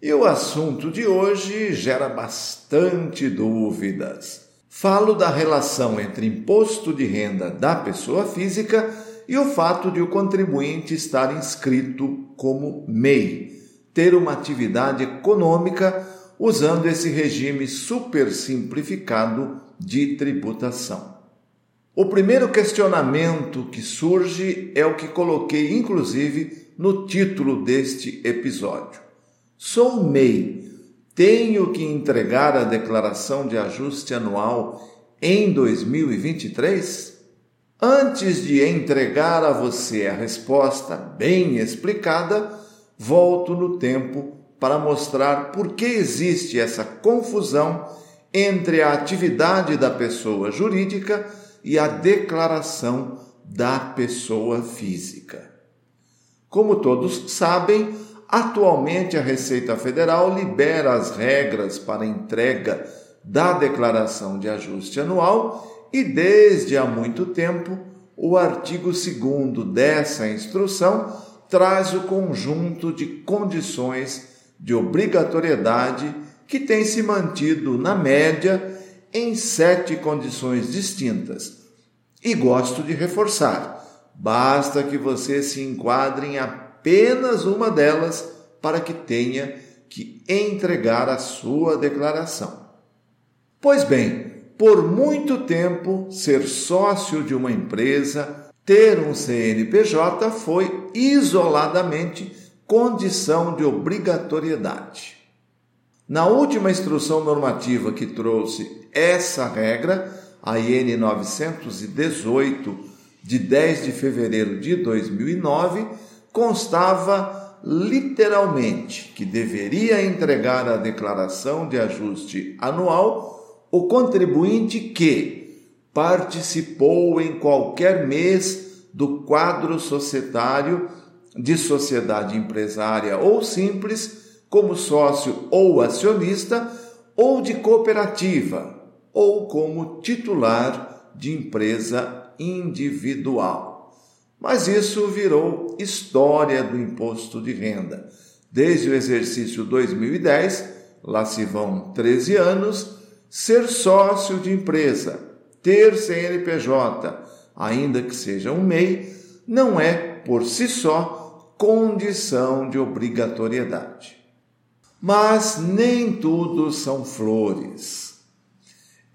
E o assunto de hoje gera bastante dúvidas. Falo da relação entre imposto de renda da pessoa física e o fato de o contribuinte estar inscrito como MEI, ter uma atividade econômica usando esse regime super simplificado de tributação. O primeiro questionamento que surge é o que coloquei inclusive no título deste episódio. Sou MEI. Tenho que entregar a declaração de ajuste anual em 2023? Antes de entregar a você a resposta bem explicada, volto no tempo para mostrar por que existe essa confusão entre a atividade da pessoa jurídica e a declaração da pessoa física. Como todos sabem, Atualmente, a Receita Federal libera as regras para entrega da declaração de ajuste anual e, desde há muito tempo, o artigo 2 dessa instrução traz o conjunto de condições de obrigatoriedade que tem se mantido, na média, em sete condições distintas. E gosto de reforçar: basta que você se enquadre em apenas uma delas para que tenha que entregar a sua declaração. Pois bem, por muito tempo, ser sócio de uma empresa, ter um CNPJ foi isoladamente condição de obrigatoriedade. Na última instrução normativa que trouxe essa regra, a IN 918 de 10 de fevereiro de 2009, constava literalmente que deveria entregar a declaração de ajuste anual o contribuinte que participou em qualquer mês do quadro societário de sociedade empresária ou simples, como sócio ou acionista, ou de cooperativa, ou como titular de empresa individual. Mas isso virou história do imposto de renda. Desde o exercício 2010, lá se vão 13 anos, ser sócio de empresa, ter CNPJ, ainda que seja um MEI, não é, por si só, condição de obrigatoriedade. Mas nem tudo são flores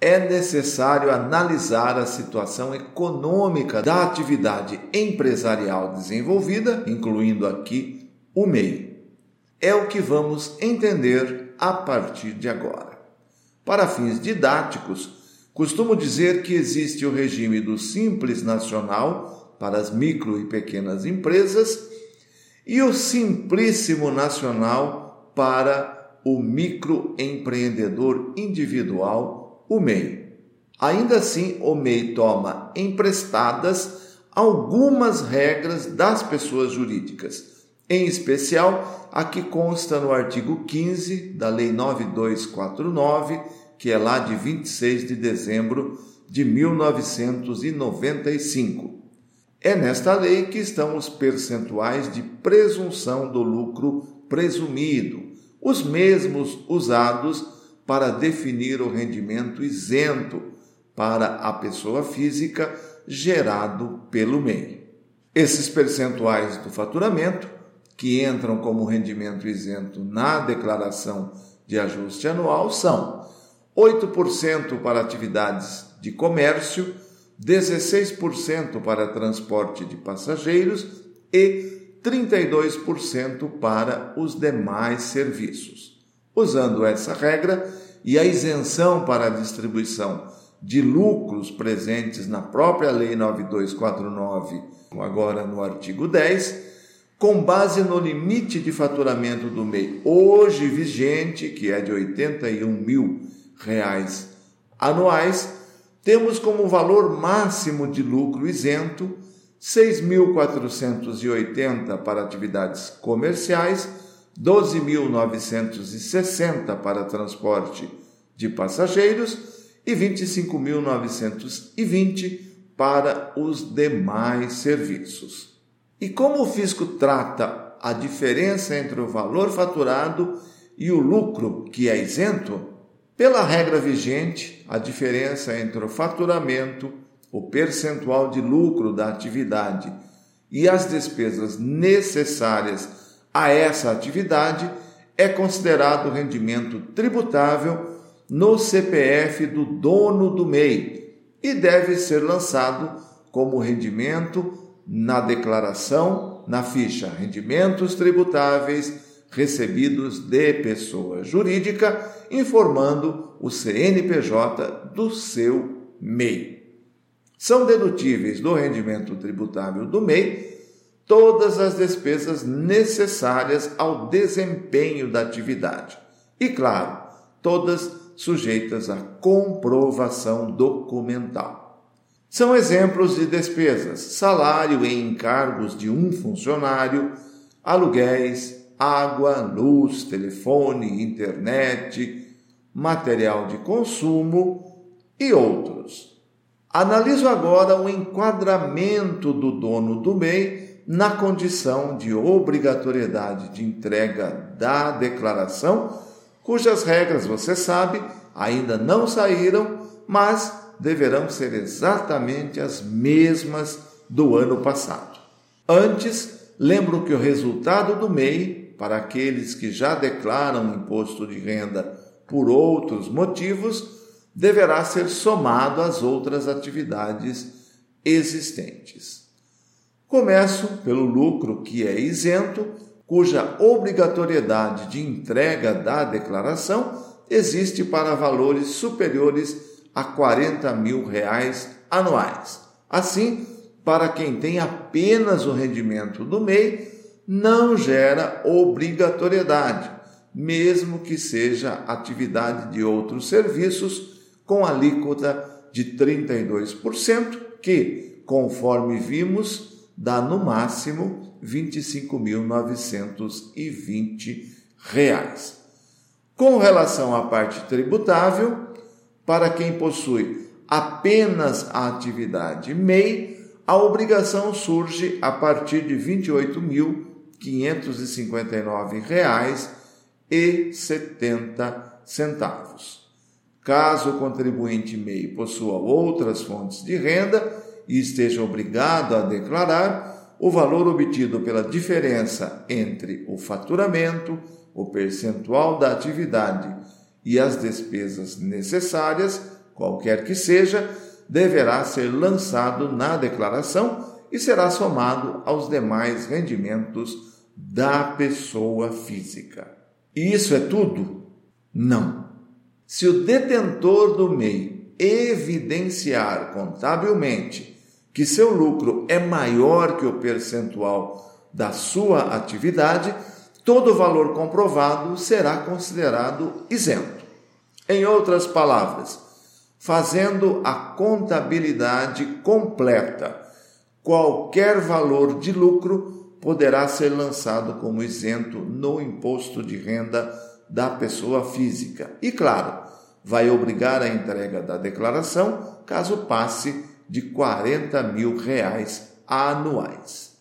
é necessário analisar a situação econômica da atividade empresarial desenvolvida, incluindo aqui o MEI. É o que vamos entender a partir de agora. Para fins didáticos, costumo dizer que existe o regime do Simples Nacional para as micro e pequenas empresas e o Simplíssimo Nacional para o microempreendedor individual o MEI. Ainda assim, o MEI toma emprestadas algumas regras das pessoas jurídicas, em especial a que consta no artigo 15 da Lei 9249, que é lá de 26 de dezembro de 1995. É nesta lei que estão os percentuais de presunção do lucro presumido, os mesmos usados para definir o rendimento isento para a pessoa física gerado pelo MEI. Esses percentuais do faturamento, que entram como rendimento isento na declaração de ajuste anual, são 8% para atividades de comércio, 16% para transporte de passageiros e 32% para os demais serviços. Usando essa regra e a isenção para a distribuição de lucros presentes na própria Lei 9249, agora no artigo 10, com base no limite de faturamento do MEI hoje vigente, que é de 81 mil reais anuais, temos como valor máximo de lucro isento 6.480 para atividades comerciais, 12.960 para transporte de passageiros e 25.920 para os demais serviços. E como o fisco trata a diferença entre o valor faturado e o lucro que é isento, pela regra vigente, a diferença entre o faturamento, o percentual de lucro da atividade e as despesas necessárias a essa atividade é considerado rendimento tributável no CPF do dono do MEI e deve ser lançado como rendimento na declaração na ficha Rendimentos Tributáveis recebidos de pessoa jurídica, informando o CNPJ do seu MEI. São dedutíveis do rendimento tributável do MEI todas as despesas necessárias ao desempenho da atividade e, claro, todas sujeitas à comprovação documental. São exemplos de despesas: salário e encargos de um funcionário, aluguéis, água, luz, telefone, internet, material de consumo e outros. Analiso agora o enquadramento do dono do MEI na condição de obrigatoriedade de entrega da declaração, cujas regras, você sabe, ainda não saíram, mas deverão ser exatamente as mesmas do ano passado. Antes, lembro que o resultado do MEI para aqueles que já declaram imposto de renda por outros motivos, deverá ser somado às outras atividades existentes. Começo pelo lucro que é isento, cuja obrigatoriedade de entrega da declaração existe para valores superiores a 40 mil reais anuais. Assim, para quem tem apenas o rendimento do MEI, não gera obrigatoriedade, mesmo que seja atividade de outros serviços com alíquota de 32%, que, conforme vimos, dá no máximo R$ 25.920. Com relação à parte tributável, para quem possui apenas a atividade MEI, a obrigação surge a partir de R$ 28.000 559 reais e 70 centavos. Caso o contribuinte MEI possua outras fontes de renda e esteja obrigado a declarar, o valor obtido pela diferença entre o faturamento, o percentual da atividade e as despesas necessárias, qualquer que seja, deverá ser lançado na declaração e será somado aos demais rendimentos da pessoa física. E isso é tudo? Não. Se o detentor do MEI evidenciar contabilmente que seu lucro é maior que o percentual da sua atividade, todo valor comprovado será considerado isento. Em outras palavras, fazendo a contabilidade completa, qualquer valor de lucro poderá ser lançado como isento no imposto de renda da pessoa física. E, claro, vai obrigar a entrega da declaração caso passe de 40 mil reais anuais.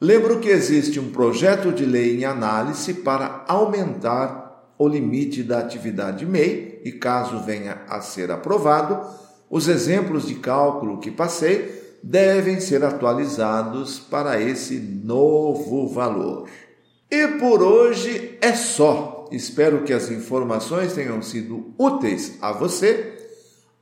Lembro que existe um projeto de lei em análise para aumentar o limite da atividade MEI e, caso venha a ser aprovado, os exemplos de cálculo que passei devem ser atualizados para esse novo valor. E por hoje é só. Espero que as informações tenham sido úteis a você.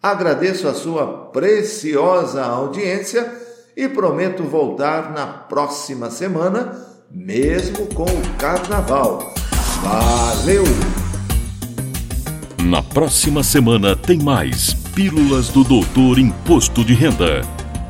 Agradeço a sua preciosa audiência e prometo voltar na próxima semana, mesmo com o carnaval. Valeu! Na próxima semana tem mais Pílulas do Doutor Imposto de Renda